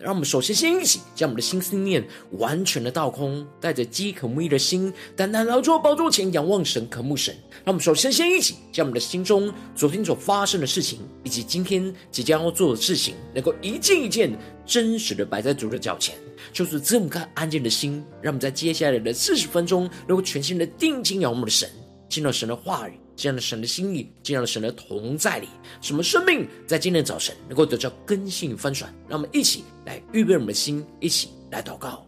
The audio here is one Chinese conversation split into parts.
让我们首先先一起将我们的心思念完全的倒空，带着饥渴慕义的心，单单来到宝座前仰望神、渴慕神。让我们首先先一起将我们的心中昨天所发生的事情，以及今天即将要做的事情，能够一件一件真实的摆在主的脚前，就是这么个安静的心。让我们在接下来的四十分钟，能够全心的定睛仰望我们的神，听到神的话语。这样的神的心意，这样的神的同在里，什么生命在今天早晨能够得到更新与翻转？让我们一起来预备我们的心，一起来祷告。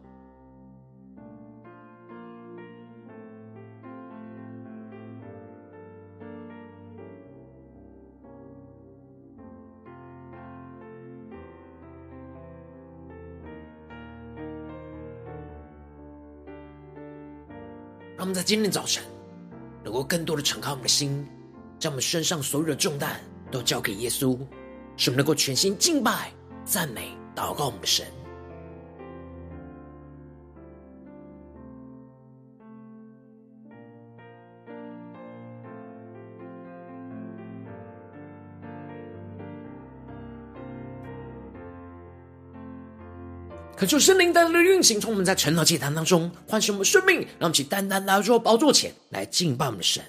让我们在今天早晨。能够更多的敞开我们的心，将我们身上所有的重担都交给耶稣，使我们能够全心敬拜、赞美、祷告我们的神。可就圣灵单单的运行，从我们在晨祷祭坛当中唤醒我们生命，让我们去单单来到宝座前来敬拜我们的神。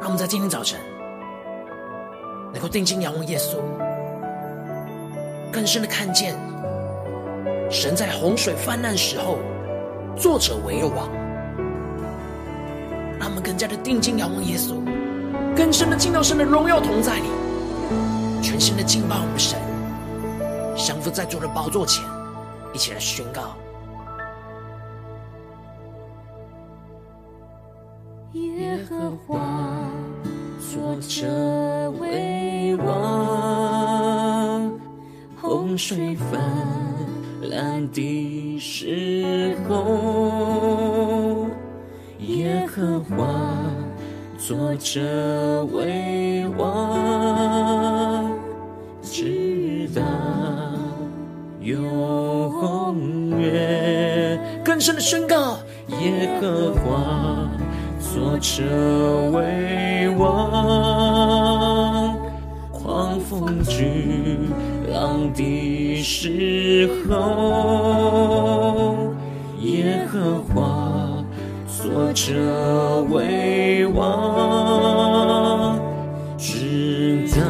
让我们在今天早晨能够定睛仰望耶稣，更深的看见神在洪水泛滥时候作者为王。让我们更加的定睛仰望耶稣，更深的进到神的荣耀同在里，全心的敬拜我们的神。降服在主的宝座前，一起来宣告：耶和华作者为王，洪水泛滥的时候，耶和华作者为王，直到。永远，更深的宣告：耶和华作者为王，狂风巨浪的时候，耶和华作者为王，直到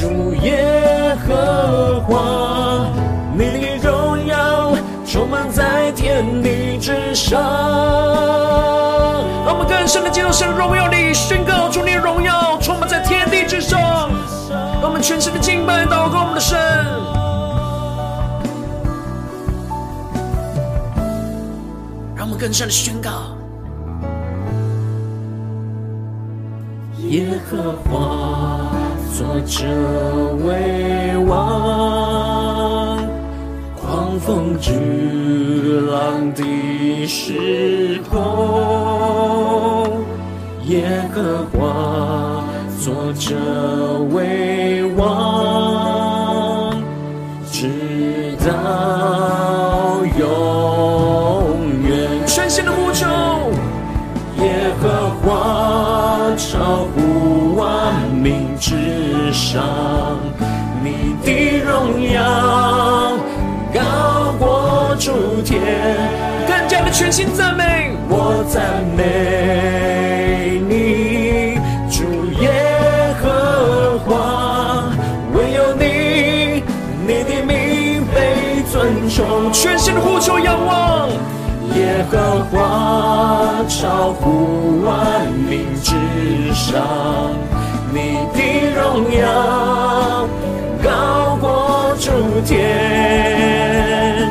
主耶和华，你的荣耀充满在天地之上。让我们更深的进入神的荣耀里，宣告主你的荣耀充满在天地之上。让我们全心的敬拜祷告我们的神，让我们更深的宣告。耶和华作者为王，狂风巨浪的时候，耶和华作者为王，直到永远。全新的呼求，上，你的荣耀高过诸天，更加的全心赞美，我赞美你，主耶和华，唯有你，你的名被尊崇，全心的呼求仰望，耶和华超乎万民之上，你荣耀高过诸天，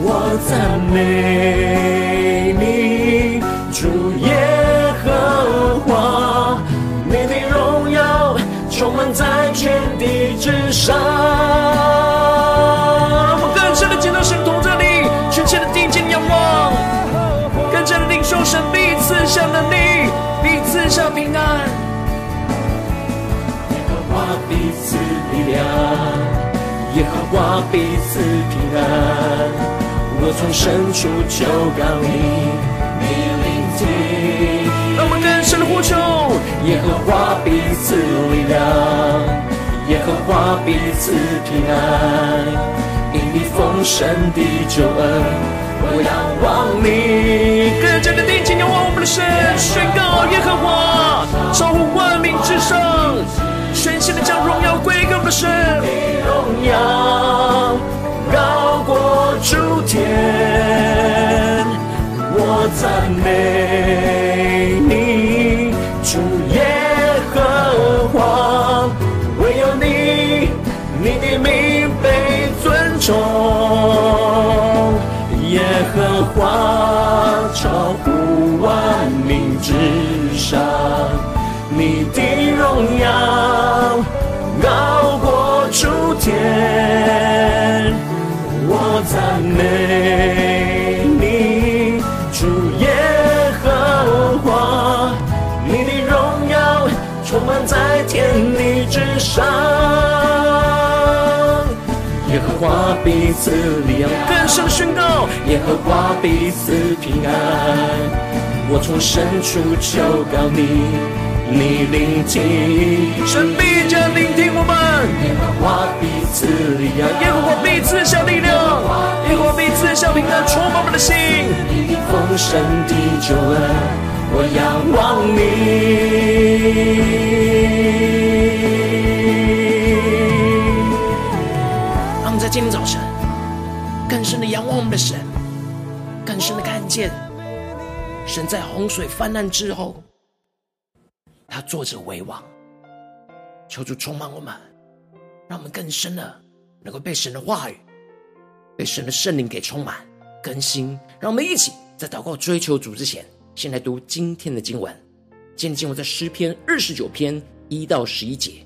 我赞美你，主耶和华，你的荣耀充满在全地之上。让我们更深的见到神同在里，全切的定睛仰望，更加的领受神必赐下能力，必赐下平安。耶和华必赐平安。我从深处求告你，你聆听。让我们更深的呼求，耶和华彼此力量，耶和华彼此平安。因你丰盛的救恩，我仰望你。更加的定睛仰望我们的神，宣告耶和华超乎万民之上，现在将荣耀归给我们的神。荣耀高过诸天，我赞美你，主耶和华，唯有你，你的名被尊崇，上，耶和华必赐力量，更深的宣告，耶和华必赐平安。我从深处求告你，你聆听，神必将聆听我们。耶和华必赐力量，耶和华必赐下力量，耶和华必赐下平安，充满我们的心。丰盛的救恩，我仰望。你。今天早晨更深的仰望我们的神，更深的看见神在洪水泛滥之后，他坐着为王。求主充满我们，让我们更深的能够被神的话语、被神的圣灵给充满更新。让我们一起在祷告追求主之前，先来读今天的经文。今天经文在诗篇二十九篇一到十一节。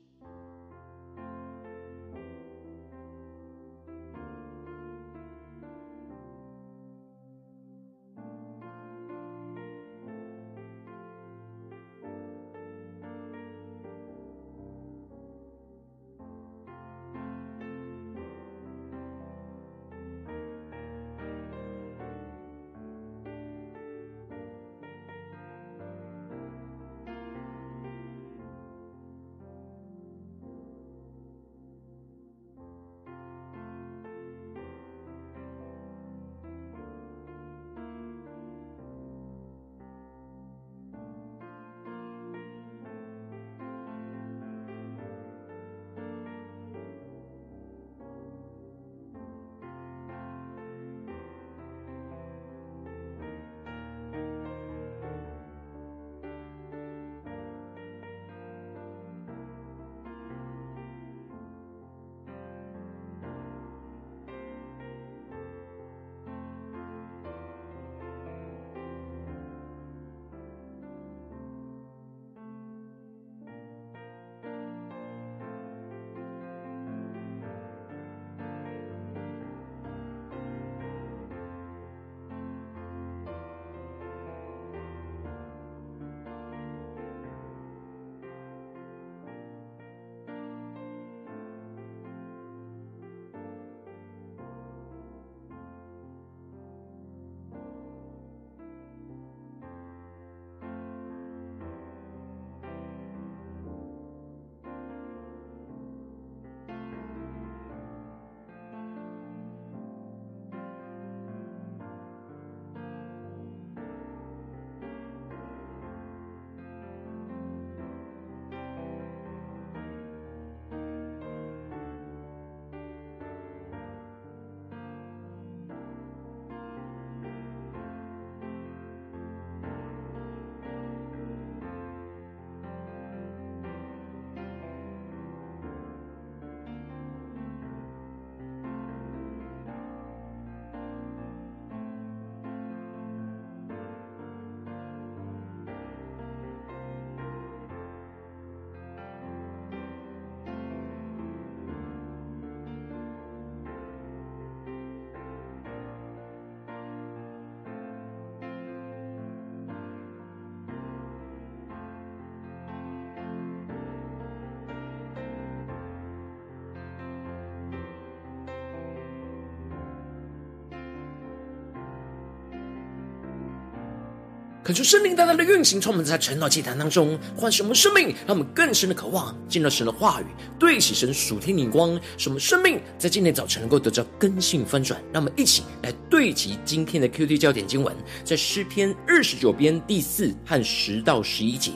恳求圣灵大大的运行，充满在晨祷祭坛当中，唤醒我们生命，让我们更深的渴望进入神的话语，对齐神属天灵光，使我们生命在今天早晨能够得到更新翻转。让我们一起来对齐今天的 QT 焦点经文，在诗篇二十九篇第四和十到十一节：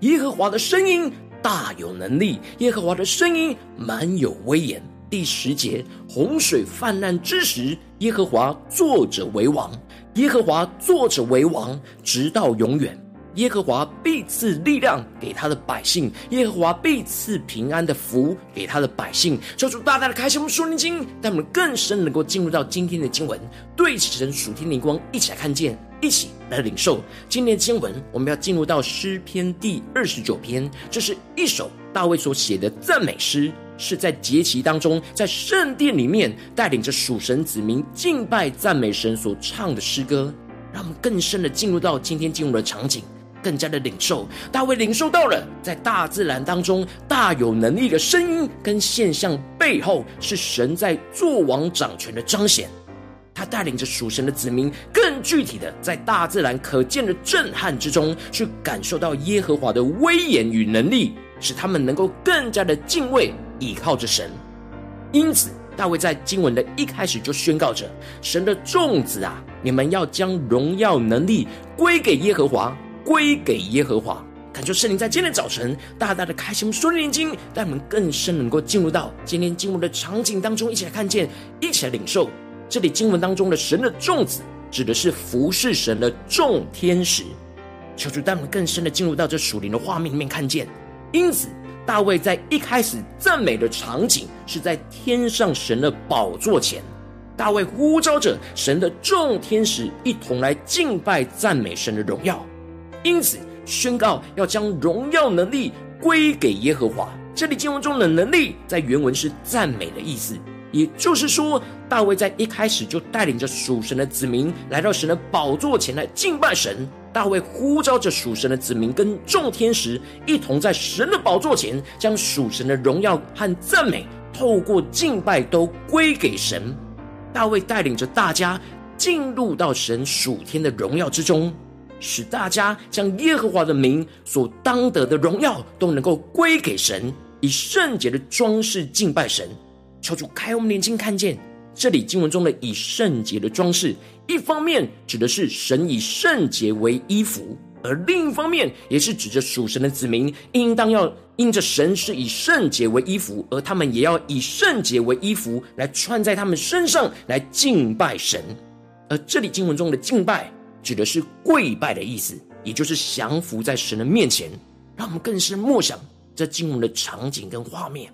耶和华的声音大有能力，耶和华的声音满有威严。第十节：洪水泛滥之时，耶和华坐着为王。耶和华坐着为王，直到永远。耶和华必赐力量给他的百姓，耶和华必赐平安的福给他的百姓。求主大大的开启我们属灵经，让我们更深能够进入到今天的经文，对齐神属天灵光，一起来看见，一起来领受今天的经文。我们要进入到诗篇第二十九篇，这是一首大卫所写的赞美诗。是在节期当中，在圣殿里面带领着属神子民敬拜赞美神所唱的诗歌，让我们更深的进入到今天进入的场景，更加的领受。大卫领受到了在大自然当中大有能力的声音跟现象背后，是神在作王掌权的彰显。他带领着属神的子民，更具体的在大自然可见的震撼之中，去感受到耶和华的威严与能力，使他们能够更加的敬畏。倚靠着神，因此大卫在经文的一开始就宣告着：“神的众子啊，你们要将荣耀能力归给耶和华，归给耶和华。”感谢圣灵在今天早晨大大的开启我们属灵眼睛，带我们更深能够进入到今天经文的场景当中，一起来看见，一起来领受。这里经文当中的神的众子，指的是服侍神的众天使。求主带我们更深的进入到这属灵的画面里面看见，因此。大卫在一开始赞美的场景是在天上神的宝座前，大卫呼召着神的众天使一同来敬拜赞美神的荣耀，因此宣告要将荣耀能力归给耶和华。这里经文中的能力在原文是赞美的意思，也就是说，大卫在一开始就带领着属神的子民来到神的宝座前来敬拜神。大卫呼召着属神的子民跟众天使一同在神的宝座前，将属神的荣耀和赞美透过敬拜都归给神。大卫带领着大家进入到神属天的荣耀之中，使大家将耶和华的名所当得的荣耀都能够归给神，以圣洁的装饰敬拜神。求主开我们眼睛看见。这里经文中的以圣洁的装饰，一方面指的是神以圣洁为衣服，而另一方面也是指着属神的子民，应当要因着神是以圣洁为衣服，而他们也要以圣洁为衣服来穿在他们身上来敬拜神。而这里经文中的敬拜，指的是跪拜的意思，也就是降服在神的面前。让我们更深默想这经文的场景跟画面。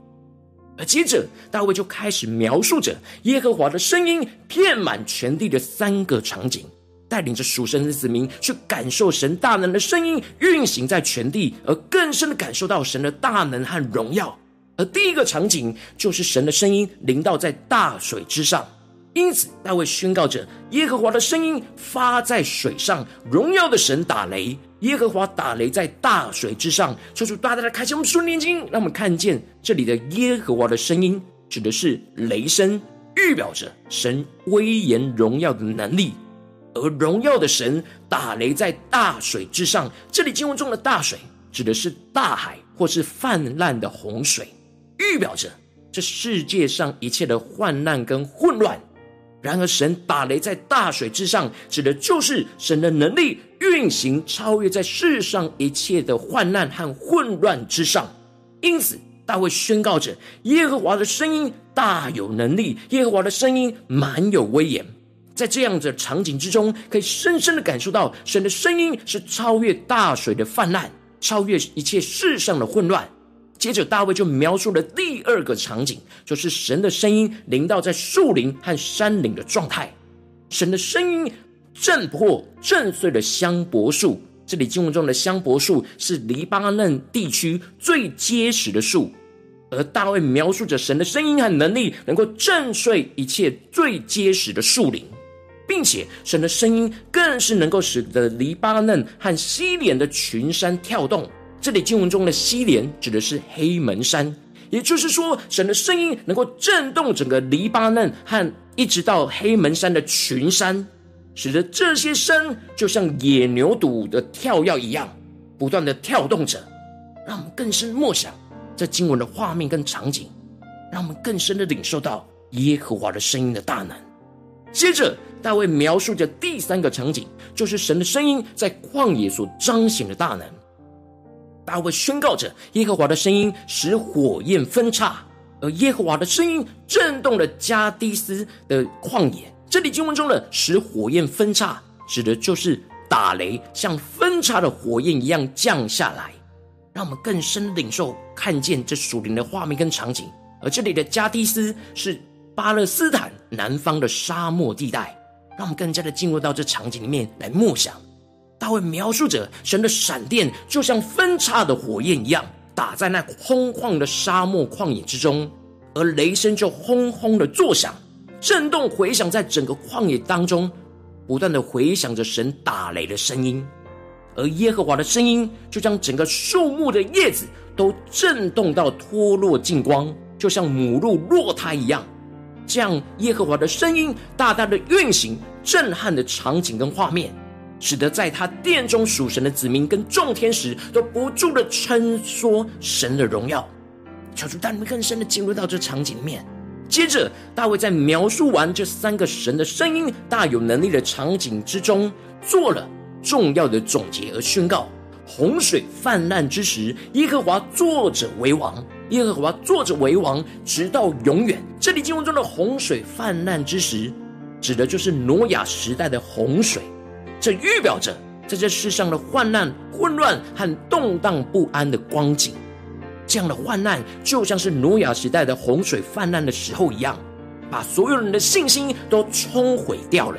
而接着，大卫就开始描述着耶和华的声音遍满全地的三个场景，带领着属神的子民去感受神大能的声音运行在全地，而更深的感受到神的大能和荣耀。而第一个场景就是神的声音临到在大水之上，因此大卫宣告着耶和华的声音发在水上，荣耀的神打雷。耶和华打雷在大水之上，求主大大的开启我们属灵眼睛，让我们看见这里的耶和华的声音，指的是雷声，预表着神威严荣耀的能力。而荣耀的神打雷在大水之上，这里经文中的大水，指的是大海或是泛滥的洪水，预表着这世界上一切的患难跟混乱。然而，神打雷在大水之上，指的就是神的能力运行超越在世上一切的患难和混乱之上。因此，大卫宣告着：耶和华的声音大有能力，耶和华的声音满有威严。在这样的场景之中，可以深深的感受到神的声音是超越大水的泛滥，超越一切世上的混乱。接着，大卫就描述了第二个场景，就是神的声音临到在树林和山岭的状态。神的声音震破、震碎了香柏树。这里经文中的香柏树是黎巴嫩地区最结实的树，而大卫描述着神的声音和能力，能够震碎一切最结实的树林，并且神的声音更是能够使得黎巴嫩和西连的群山跳动。这里经文中的西连指的是黑门山，也就是说，神的声音能够震动整个黎巴嫩和一直到黑门山的群山。使得这些山就像野牛犊的跳跃一样，不断的跳动着，让我们更深默想这经文的画面跟场景，让我们更深的领受到耶和华的声音的大能。接着，大卫描述着第三个场景，就是神的声音在旷野所彰显的大能。大卫宣告着耶和华的声音使火焰分叉，而耶和华的声音震动了加低斯的旷野。这里经文中的使火焰分叉，指的就是打雷，像分叉的火焰一样降下来，让我们更深领受看见这属灵的画面跟场景。而这里的加低斯是巴勒斯坦南方的沙漠地带，让我们更加的进入到这场景里面来默想。大卫描述着神的闪电就像分叉的火焰一样，打在那空旷的沙漠旷野之中，而雷声就轰轰的作响，震动回响在整个旷野当中，不断的回响着神打雷的声音，而耶和华的声音就将整个树木的叶子都震动到脱落尽光，就像母鹿落胎一样。这样耶和华的声音大大的运行，震撼的场景跟画面。使得在他殿中属神的子民跟众天使都不住的称说神的荣耀，求主带你们更深的进入到这场景里面。接着，大卫在描述完这三个神的声音大有能力的场景之中，做了重要的总结而宣告：洪水泛滥之时，耶和华坐着为王；耶和华坐着为王，直到永远。这里经文中的洪水泛滥之时，指的就是挪亚时代的洪水。这预表着，在这世上的患难、混乱和动荡不安的光景，这样的患难就像是挪亚时代的洪水泛滥的时候一样，把所有人的信心都冲毁掉了。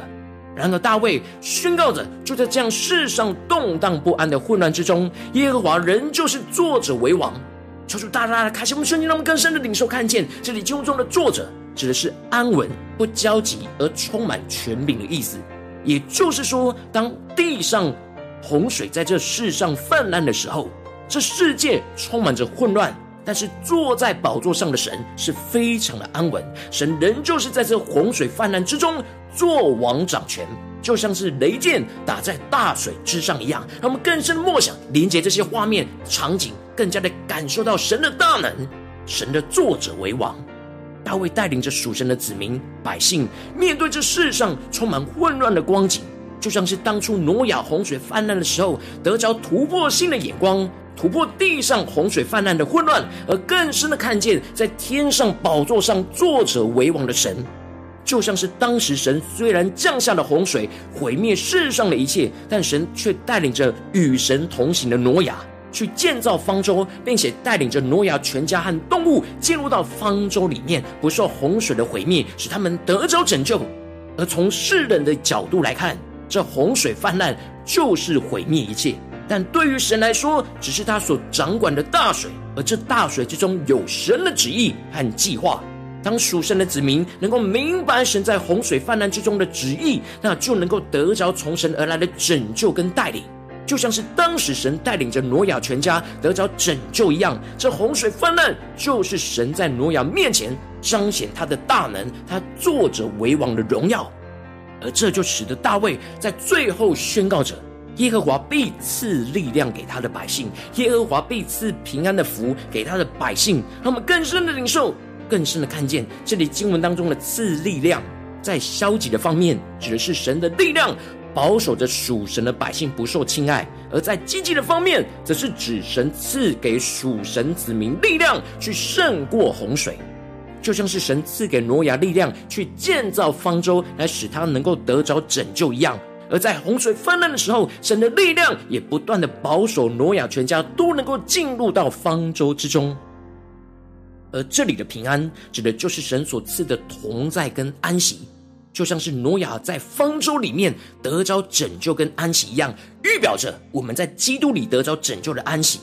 然而，大卫宣告着，就在这样世上动荡不安的混乱之中，耶和华仍旧是坐着为王。求主大大的开启我们瞬间，让我们更深的领受看见，这里经文中的坐着指的是安稳、不焦急而充满权柄的意思。也就是说，当地上洪水在这世上泛滥的时候，这世界充满着混乱，但是坐在宝座上的神是非常的安稳。神仍旧是在这洪水泛滥之中作王掌权，就像是雷电打在大水之上一样。让我们更深默想，连接这些画面场景，更加的感受到神的大能，神的作者为王。大卫带领着属神的子民百姓，面对这世上充满混乱的光景，就像是当初挪亚洪水泛滥的时候，得着突破性的眼光，突破地上洪水泛滥的混乱，而更深的看见在天上宝座上坐着为王的神，就像是当时神虽然降下了洪水毁灭世上的一切，但神却带领着与神同行的挪亚。去建造方舟，并且带领着挪亚全家和动物进入到方舟里面，不受洪水的毁灭，使他们得着拯救。而从世人的角度来看，这洪水泛滥就是毁灭一切；但对于神来说，只是他所掌管的大水，而这大水之中有神的旨意和计划。当属神的子民能够明白神在洪水泛滥之中的旨意，那就能够得着从神而来的拯救跟带领。就像是当时神带领着挪亚全家得着拯救一样，这洪水泛滥就是神在挪亚面前彰显他的大能，他坐着为王的荣耀，而这就使得大卫在最后宣告着：耶和华必赐力量给他的百姓，耶和华必赐平安的福给他的百姓。让我们更深的领受，更深的看见这里经文当中的赐力量，在消极的方面指的是神的力量。保守着属神的百姓不受侵害，而在积极的方面，则是指神赐给属神子民力量去胜过洪水，就像是神赐给挪亚力量去建造方舟，来使他能够得着拯救一样。而在洪水泛滥的时候，神的力量也不断的保守挪亚全家都能够进入到方舟之中。而这里的平安，指的就是神所赐的同在跟安息。就像是挪亚在方舟里面得着拯救跟安息一样，预表着我们在基督里得着拯救的安息。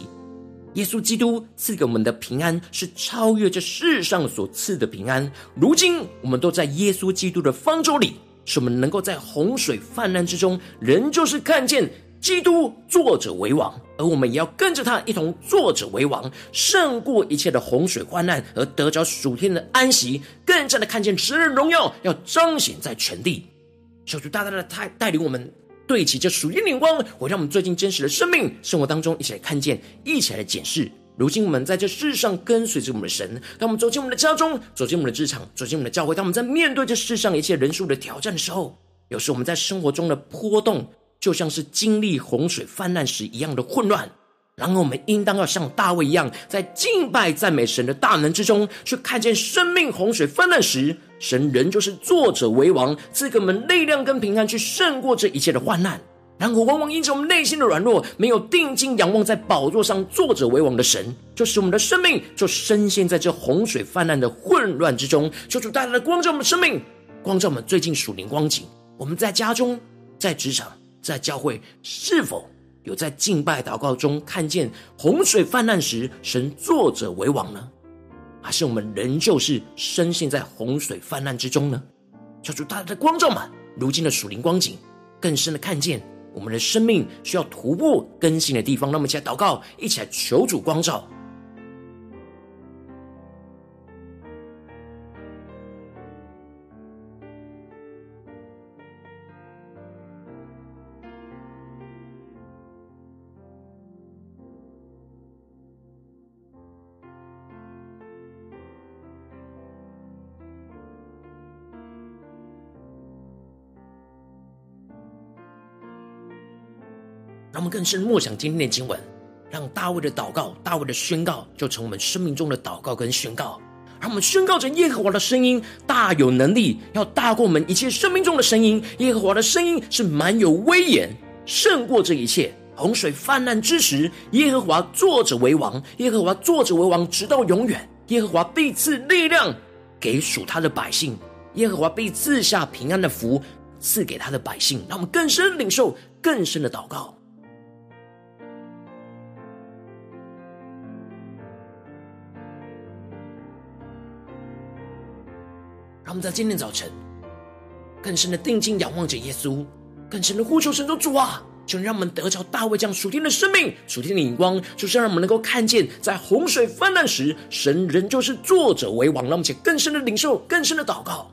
耶稣基督赐给我们的平安是超越这世上所赐的平安。如今我们都在耶稣基督的方舟里，使我们能够在洪水泛滥之中，仍旧是看见。基督坐着为王，而我们也要跟着他一同坐着为王，胜过一切的洪水患难，而得着属天的安息，更加的看见神的荣耀要彰显在全地。求主大大的带带领我们对齐这属灵灵光，我让我们最近真实的生命生活当中一起来看见，一起来检视。如今我们在这世上跟随着我们的神，当我们走进我们的家中，走进我们的职场，走进我们的教会，当我们在面对这世上一切人数的挑战的时候，有时我们在生活中的波动，就像是经历洪水泛滥时一样的混乱。然而，我们应当要像大卫一样，在敬拜赞美神的大能之中，去看见生命洪水泛滥时，神仍旧是作者为王，赐给我们力量跟平安，去胜过这一切的患难。然而，往往因着我们内心的软弱，没有定睛仰望在宝座上坐着为王的神，就使我们的生命就深陷在这洪水泛滥的混乱之中。求主带来的光照我们生命，光照我们最近属灵光景。我们在家中、在职场、在教会，是否有在敬拜祷告中看见洪水泛滥时，神坐着为王呢？还是我们仍旧是深陷在洪水泛滥之中呢？求主带来的光照们，如今的属灵光景，更深的看见。我们的生命需要突破更新的地方，那么一起来祷告，一起来求主光照。更深默想今天的经文，让大卫的祷告、大卫的宣告，就成我们生命中的祷告跟宣告。让我们宣告着耶和华的声音大有能力，要大过我们一切生命中的声音。耶和华的声音是满有威严，胜过这一切。洪水泛滥之时，耶和华坐着为王，耶和华坐着为王，直到永远。耶和华必赐力量给属他的百姓，耶和华必赐下平安的福赐给他的百姓。让我们更深领受更深的祷告。他们在今天早晨更深的定睛仰望着耶稣，更深的呼求神的主啊，就让我们得着大卫这样属天的生命、属天的眼光，就是让我们能够看见，在洪水泛滥时，神仍旧是作者为王。让我们且更深的领受、更深的祷告。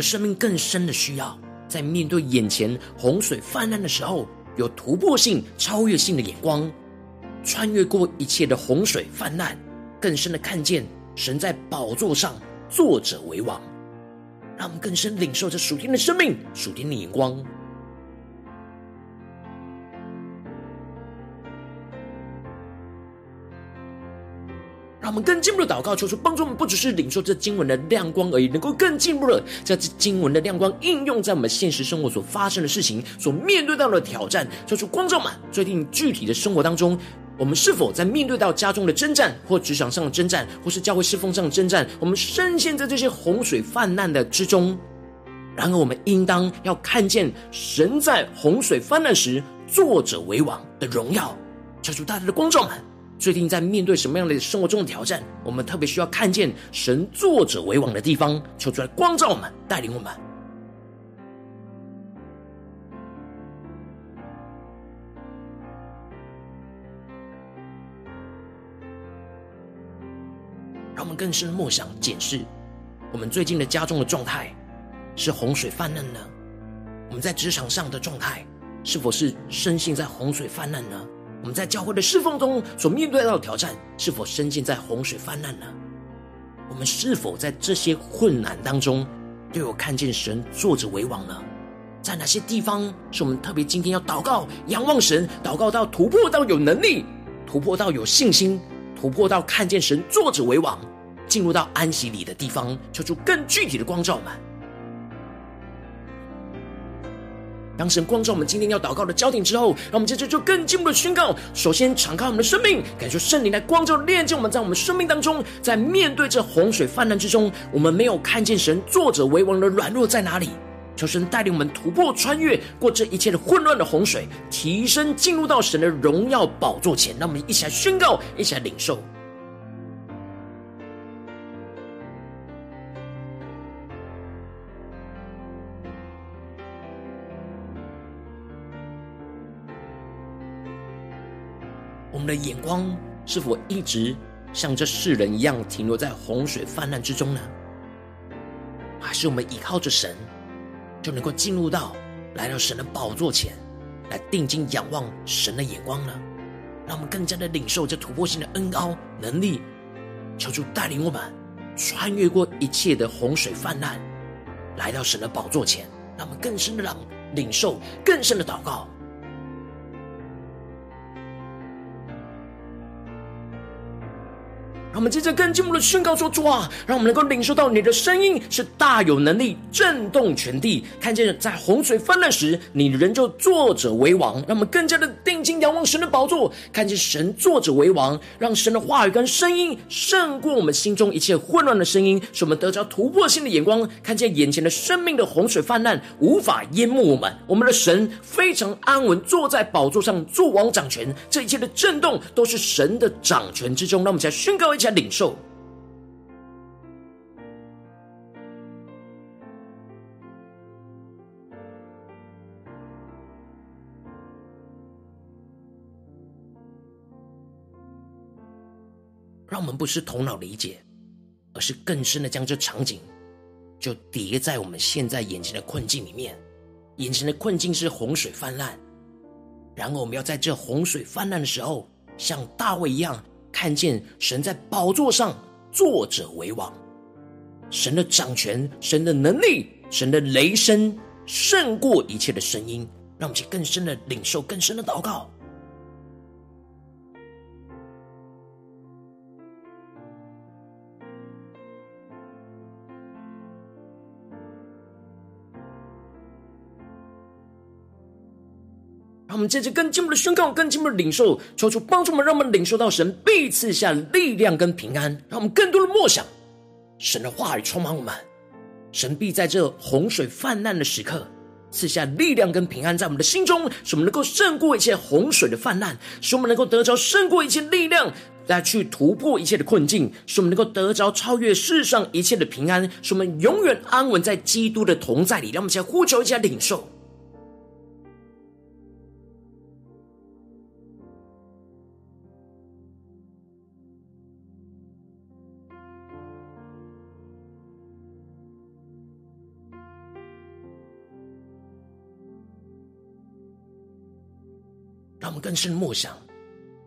们生命更深的需要，在面对眼前洪水泛滥的时候，有突破性、超越性的眼光，穿越过一切的洪水泛滥，更深的看见神在宝座上坐着为王，让我们更深领受这属天的生命、属天的眼光。我们更进一步的祷告，求主帮助我们，不只是领受这经文的亮光而已，能够更进一步的将这经文的亮光应用在我们现实生活所发生的事情、所面对到的挑战。求主光照们，最近具体的生活当中，我们是否在面对到家中的征战，或职场上的征战，或是教会侍奉上的征战？我们深陷在这些洪水泛滥的之中。然而，我们应当要看见神在洪水泛滥时作者为王的荣耀。求主大大的光照们。最近在面对什么样的生活中的挑战，我们特别需要看见神作者为王的地方，求主来光照我们，带领我们。让我们更深的默想检视我们最近的家中的状态，是洪水泛滥呢？我们在职场上的状态，是否是深陷在洪水泛滥呢？我们在教会的侍奉中所面对到的挑战，是否深陷在洪水泛滥呢？我们是否在这些困难当中，都有看见神坐着为王呢？在哪些地方是我们特别今天要祷告、仰望神，祷告到突破到有能力，突破到有信心，突破到看见神坐着为王，进入到安息里的地方，求出更具体的光照们。当神光照我们今天要祷告的焦点之后，让我们接着就更进一步的宣告。首先，敞开我们的生命，感受圣灵来光照、炼净我们，在我们生命当中，在面对这洪水泛滥之中，我们没有看见神作者为王的软弱在哪里。求神带领我们突破、穿越过这一切的混乱的洪水，提升进入到神的荣耀宝座前。让我们一起来宣告，一起来领受。们的眼光是否一直像这世人一样停留在洪水泛滥之中呢？还是我们依靠着神，就能够进入到来到神的宝座前，来定睛仰望神的眼光呢？让我们更加的领受这突破性的恩膏能力，求主带领我们穿越过一切的洪水泛滥，来到神的宝座前，让我们更深的让领受更深的祷告。让我们接着更进一步的宣告说：“主啊，让我们能够领受到你的声音是大有能力，震动全地。看见在洪水泛滥时，你仍旧坐着为王。让我们更加的定睛仰望神的宝座，看见神坐着为王，让神的话语跟声音胜过我们心中一切混乱的声音，使我们得着突破性的眼光，看见眼前的生命的洪水泛滥无法淹没我们。我们的神非常安稳，坐在宝座上做王掌权，这一切的震动都是神的掌权之中。让我们再宣告一。”加领受，让我们不是头脑理解，而是更深的将这场景就叠在我们现在眼前的困境里面。眼前的困境是洪水泛滥，然后我们要在这洪水泛滥的时候，像大卫一样。看见神在宝座上坐着为王，神的掌权、神的能力、神的雷声胜过一切的声音，让我们去更深的领受、更深的祷告。我们接着更进一步的宣告，更进一步的领受，求主帮助我们，让我们领受到神必赐下力量跟平安。让我们更多的默想神的话语充满我们，神必在这洪水泛滥的时刻赐下力量跟平安在我们的心中，使我们能够胜过一切洪水的泛滥，使我们能够得着胜过一切力量，来去突破一切的困境，使我们能够得着超越世上一切的平安，使我们永远安稳在基督的同在里。让我们先呼求一下领受。更深默想，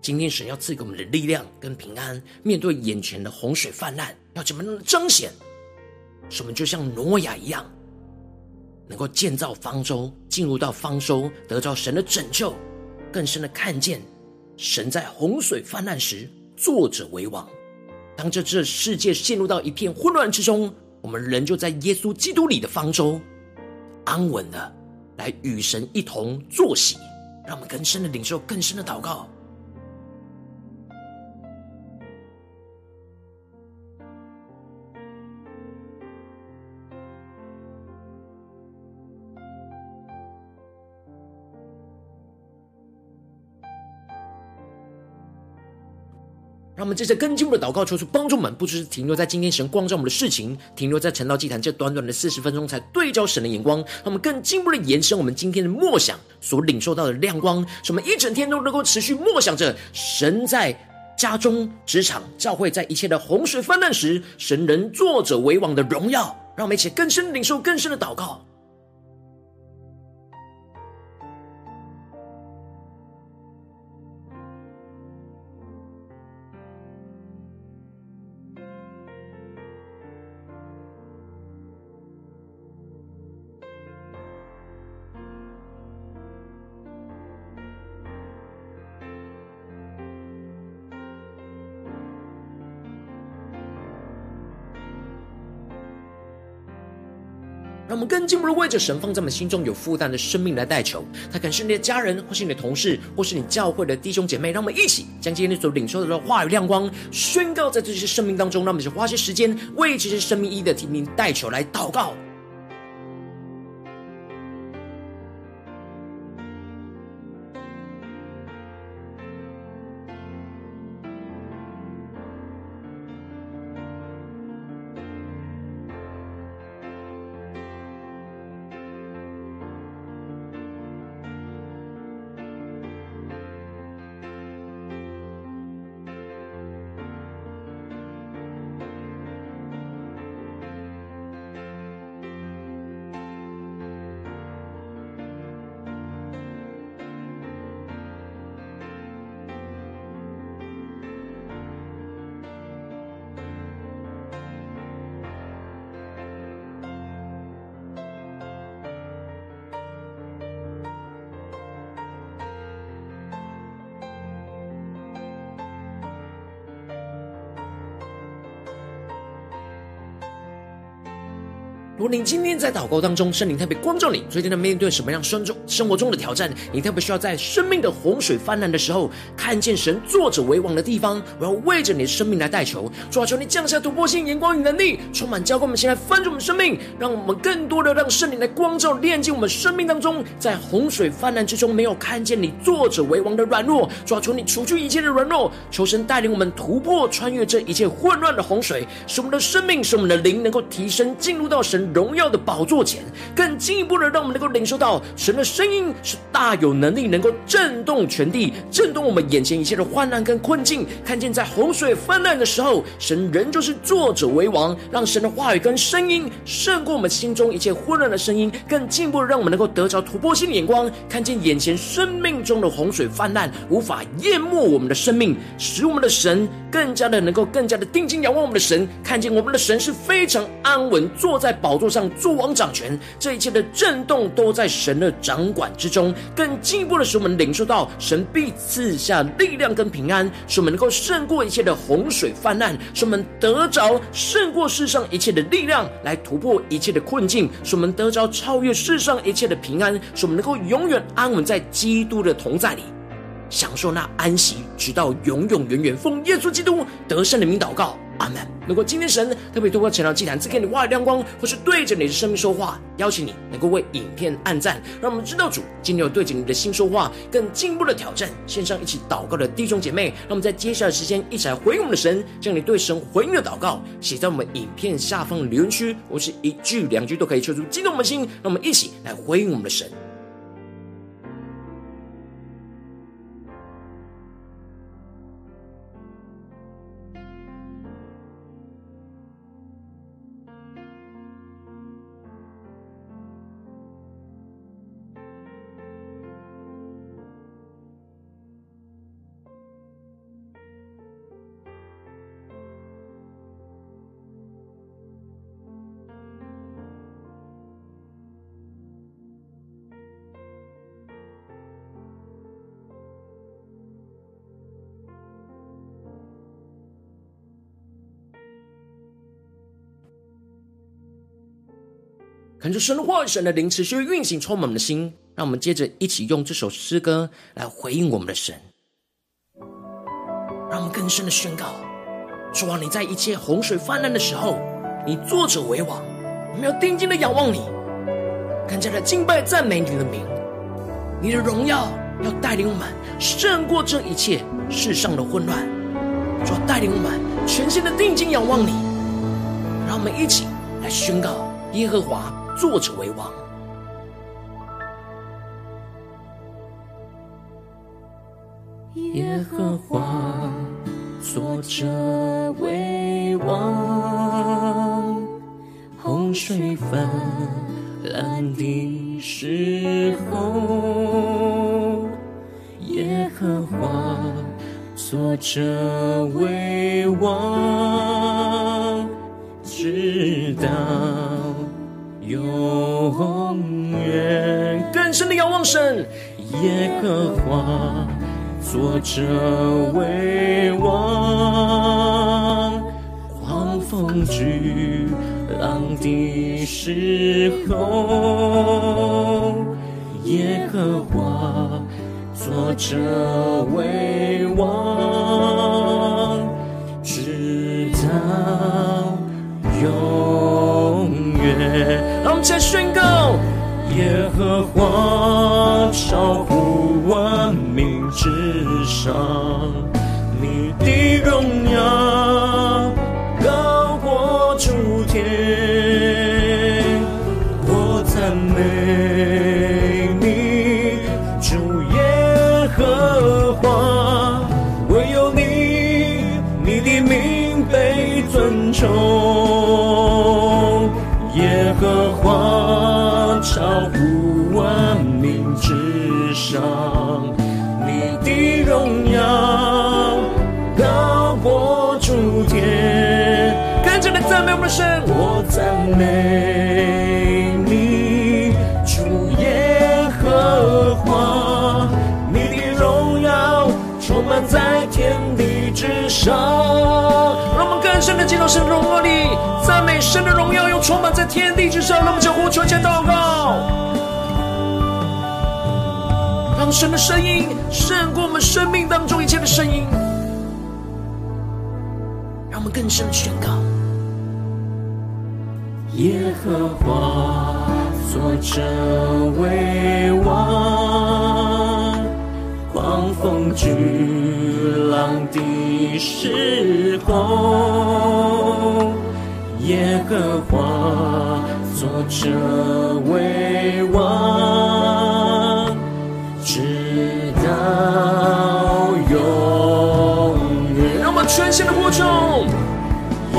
今天神要赐给我们的力量跟平安，面对眼前的洪水泛滥，要怎么样的彰显？使我们就像挪亚一样，能够建造方舟，进入到方舟，得到神的拯救，更深的看见神在洪水泛滥时坐者为王。当这这世界陷入到一片混乱之中，我们仍旧在耶稣基督里的方舟，安稳的来与神一同坐席。让我们更深的领受，更深的祷告。让我们接着更进一步的祷告，求主帮助我们，不只是停留在今天神光照我们的事情，停留在陈道祭坛这短短的四十分钟，才对焦神的眼光。让我们更进一步的延伸我们今天的默想所领受到的亮光，使我们一整天都能够持续默想着神在家中、职场、教会，在一切的洪水泛滥时，神人坐者为王的荣耀。让我们一起更深领受，更深的祷告。更进一步的为着神放在我们心中有负担的生命来代求。他可能是你的家人，或是你的同事，或是你教会的弟兄姐妹。让我们一起将今天所领受的话语亮光宣告在这些生命当中。让我们去花些时间为这些生命意义的提名代求来祷告。如果你今天在祷告当中，圣灵特别光照你，最近在面对什么样生中生活中的挑战？你特别需要在生命的洪水泛滥的时候，看见神作者为王的地方。我要为着你的生命来代求，主啊，求你降下突破性眼光与能力，充满浇灌我们，先来翻转我们生命，让我们更多的让圣灵来光照、炼净我们生命当中，在洪水泛滥之中没有看见你作者为王的软弱。主啊，求你除去一切的软弱，求神带领我们突破、穿越这一切混乱的洪水，使我们的生命、使我们的灵能够提升，进入到神。荣耀的宝座前，更进一步的让我们能够领受到神的声音是大有能力，能够震动全地，震动我们眼前一切的患难跟困境。看见在洪水泛滥的时候，神仍旧是作者为王，让神的话语跟声音胜过我们心中一切混乱的声音，更进一步的让我们能够得着突破性的眼光，看见眼前生命中的洪水泛滥无法淹没我们的生命，使我们的神更加的能够更加的定睛仰望我们的神，看见我们的神是非常安稳坐在宝。宝座上作王掌权，这一切的震动都在神的掌管之中。更进一步的使我们领受到神必赐下力量跟平安，使我们能够胜过一切的洪水泛滥，使我们得着胜过世上一切的力量，来突破一切的困境，使我们得着超越世上一切的平安，使我们能够永远安稳在基督的同在里，享受那安息，直到永永远远。奉耶稣基督得胜的名祷告。阿门。如果今天神特别透过晨祷祭坛赐给你话语亮光，或是对着你的生命说话，邀请你能够为影片按赞，让我们知道主今天有对着你的心说话，更进一步的挑战。线上一起祷告的弟兄姐妹，让我们在接下来的时间一起来回应我们的神，将你对神回应的祷告写在我们影片下方的留言区，或是一句两句都可以，求主激动我们的心，让我们一起来回应我们的神。看着神的话语，神的灵持续运行，充满我们的心。让我们接着一起用这首诗歌来回应我们的神，让我们更深的宣告：主啊，你在一切洪水泛滥的时候，你作者为王，我们要定睛的仰望你，更加的敬拜赞美你的名。你的荣耀要带领我们胜过这一切世上的混乱，主带领我们全心的定睛仰望你。让我们一起来宣告耶和华。作者为王，耶和华作者为王，洪水泛滥的时候，耶和华作者为王，直到。永远更深的仰望神，耶和华作者为王，狂风巨浪的时候，耶和华作者为王，直到永远。让我们再宣告：耶和华超乎万民之上，神荣耀里，赞美神的荣耀又充满在天地之上。让我们将呼求、前祷告，让神的声音胜过我们生命当中一切的声音。让我们更深的宣告。耶和华坐着为王，风巨浪的时候，耶和华作着为王，直到永远。让我们全心的呼求。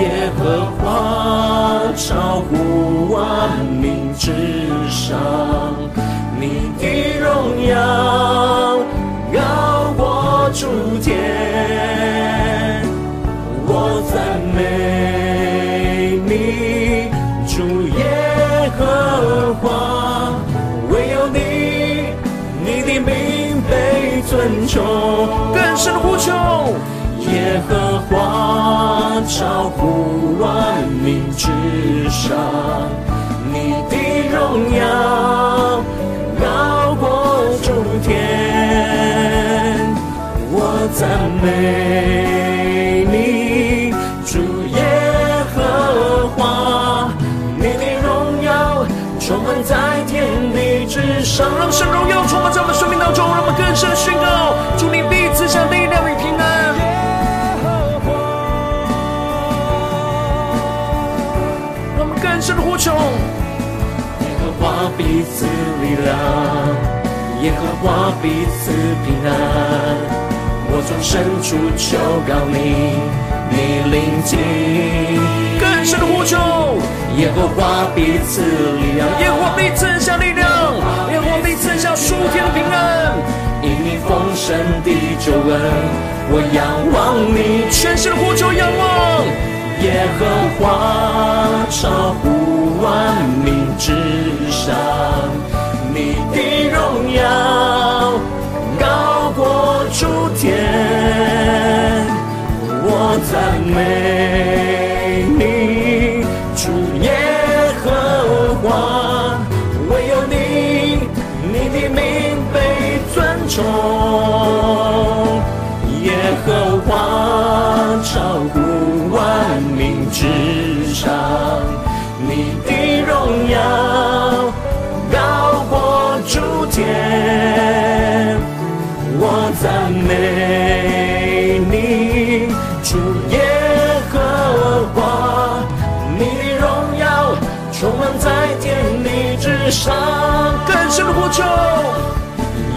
耶和华超乎万民之上，尊崇。更深的呼求。耶和华超乎万民之上，你的荣耀高过诸天，我赞美你，主耶和华，你的荣耀充满在天地之上，让神荣耀彼此力量，耶和华彼此平安。我从深处求告你，你聆听。更深的呼求，耶和华彼此力量，耶和华必赐下力量，耶和华必赐下属天的平安。因你丰盛的救恩，我仰望你。全心的呼求，仰望。耶和华超乎万民之上，你的荣耀高过诸天，我赞美你，主耶和华，唯有你，你的名被尊崇，耶和华超乎命之上，你的荣耀高过诸天，我赞美。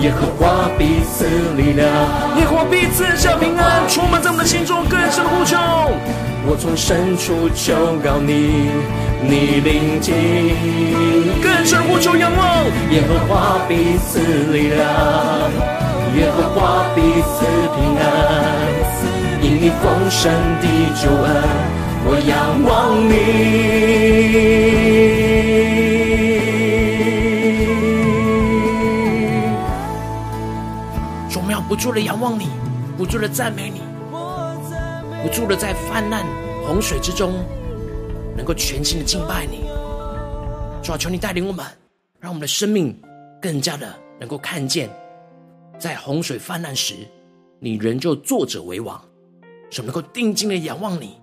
耶和华彼此力量，耶和华彼此下平安，充满在我们的心中。更深的呼求。我从深处求告你，你聆听。更深呼求仰望，耶和华彼此力量，耶和华彼此平安。因你丰盛的救恩，我仰望你。不住的仰望你，不住的赞美你。不住的在泛滥洪水之中，能够全心的敬拜你。主啊，求你带领我们，让我们的生命更加的能够看见，在洪水泛滥时，你仍旧坐着为王，使我们能够定睛的仰望你，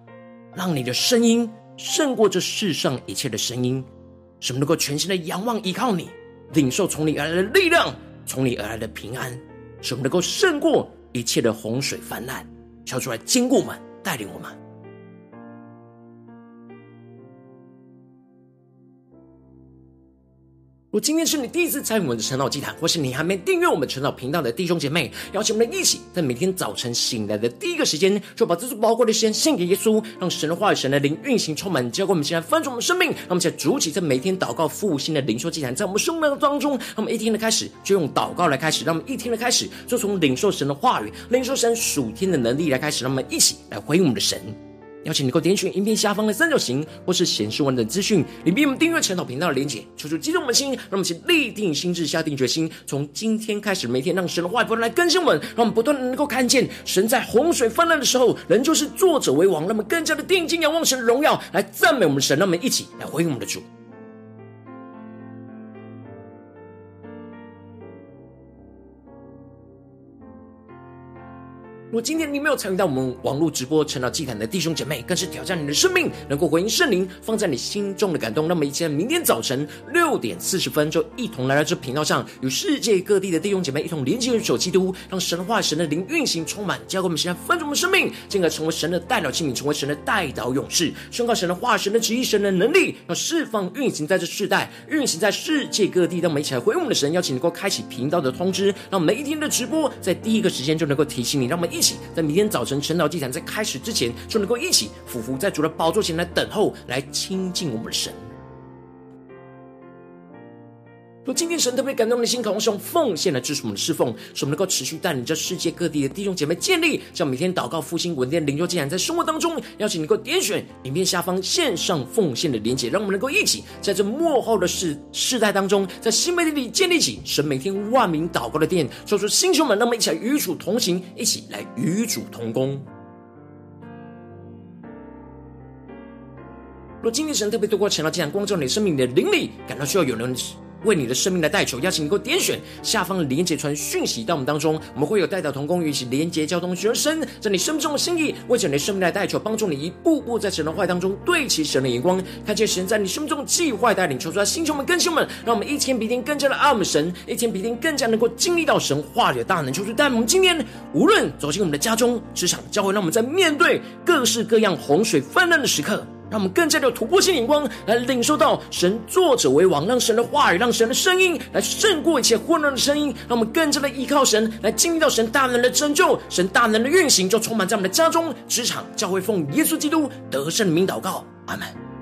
让你的声音胜过这世上一切的声音，使我们能够全心的仰望依靠你，领受从你而来的力量，从你而来的平安，使我们能够胜过一切的洪水泛滥，求主来坚固我们，带领我们。如今天是你第一次参与我们的晨祷祭坛，或是你还没订阅我们晨祷频道的弟兄姐妹，邀请我们一起在每天早晨醒来的第一个时间，就把这束宝贵的时间献给耶稣，让神的话语、神的灵运行充满，交给我们现在翻转我们生命。让我们现在主起在每天祷告复兴的灵修祭坛，在我们生命的当中，让我们一天的开始就用祷告来开始，让我们一天的开始就从领受神的话语、领受神属天的能力来开始，让我们一起来回应我们的神。邀请你能够点选影片下方的三角形，或是显示完整资讯，里面我们订阅晨祷频道的连结，求主激动我们的心，让我们先立定心智，下定决心，从今天开始，每天让神的话语不断来更新我们，让我们不断的能够看见神在洪水泛滥的时候，仍旧是作者为王，让我们更加的定睛仰望神的荣耀，来赞美我们神，让我们一起来回应我们的主。如果今天你没有参与到我们网络直播晨祷祭坛的弟兄姐妹，更是挑战你的生命，能够回应圣灵放在你心中的感动。那么，一起明天早晨六点四十分，就一同来到这频道上，与世界各地的弟兄姐妹一同连接、守基督，让神话、神的灵运行充满，交给我们现在分盛我们生命，进而成为神的代表器皿，成为神的代祷勇士，宣告神的话、神的旨意、神的能力，要释放运行在这世代，运行在世界各地。让我们一起来回应我们的神，邀请能够开启频道的通知，让每一天的直播在第一个时间就能够提醒你，让我们一。在明天早晨晨祷祭坛在开始之前，就能够一起匍伏在主的宝座前来等候，来亲近我们的神。若今天神特别感动的心，渴望用奉献来支持我们的侍奉，使我们能够持续带领着世界各地的弟兄姐妹建立，像每天祷告复兴稳定灵修祭坛，在生活当中，邀请你能够点选影片下方线上奉献的连结，让我们能够一起在这末后的世世代当中，在新媒体里建立起神每天万名祷告的殿，说出弟兄们，让我们一起来与主同行，一起来与主同工。若今天神特别透过晨祷祭坛光照你的生命的灵里，感到需要有人。为你的生命来代求，邀请你给我点选下方的连接传讯息到我们当中，我们会有代祷同工与一起连接交通，学生在你生命中的心意，为着你的生命来代求，帮助你一步步在神的话当中对齐神的眼光，看见神在你生命中的计划带领，求出来，星球们、更新们，让我们一天比一天更加的爱我们神，一天比一天更加能够经历到神话里的大能，求出带我们今天无论走进我们的家中、职场、教会，让我们在面对各式各样洪水泛滥的时刻。让我们更加的有突破性眼光，来领受到神作者为王，让神的话语，让神的声音来胜过一切混乱的声音。让我们更加的依靠神，来经历到神大能的拯救，神大能的运行，就充满在我们的家中、职场、教会，奉耶稣基督得胜名祷告，阿门。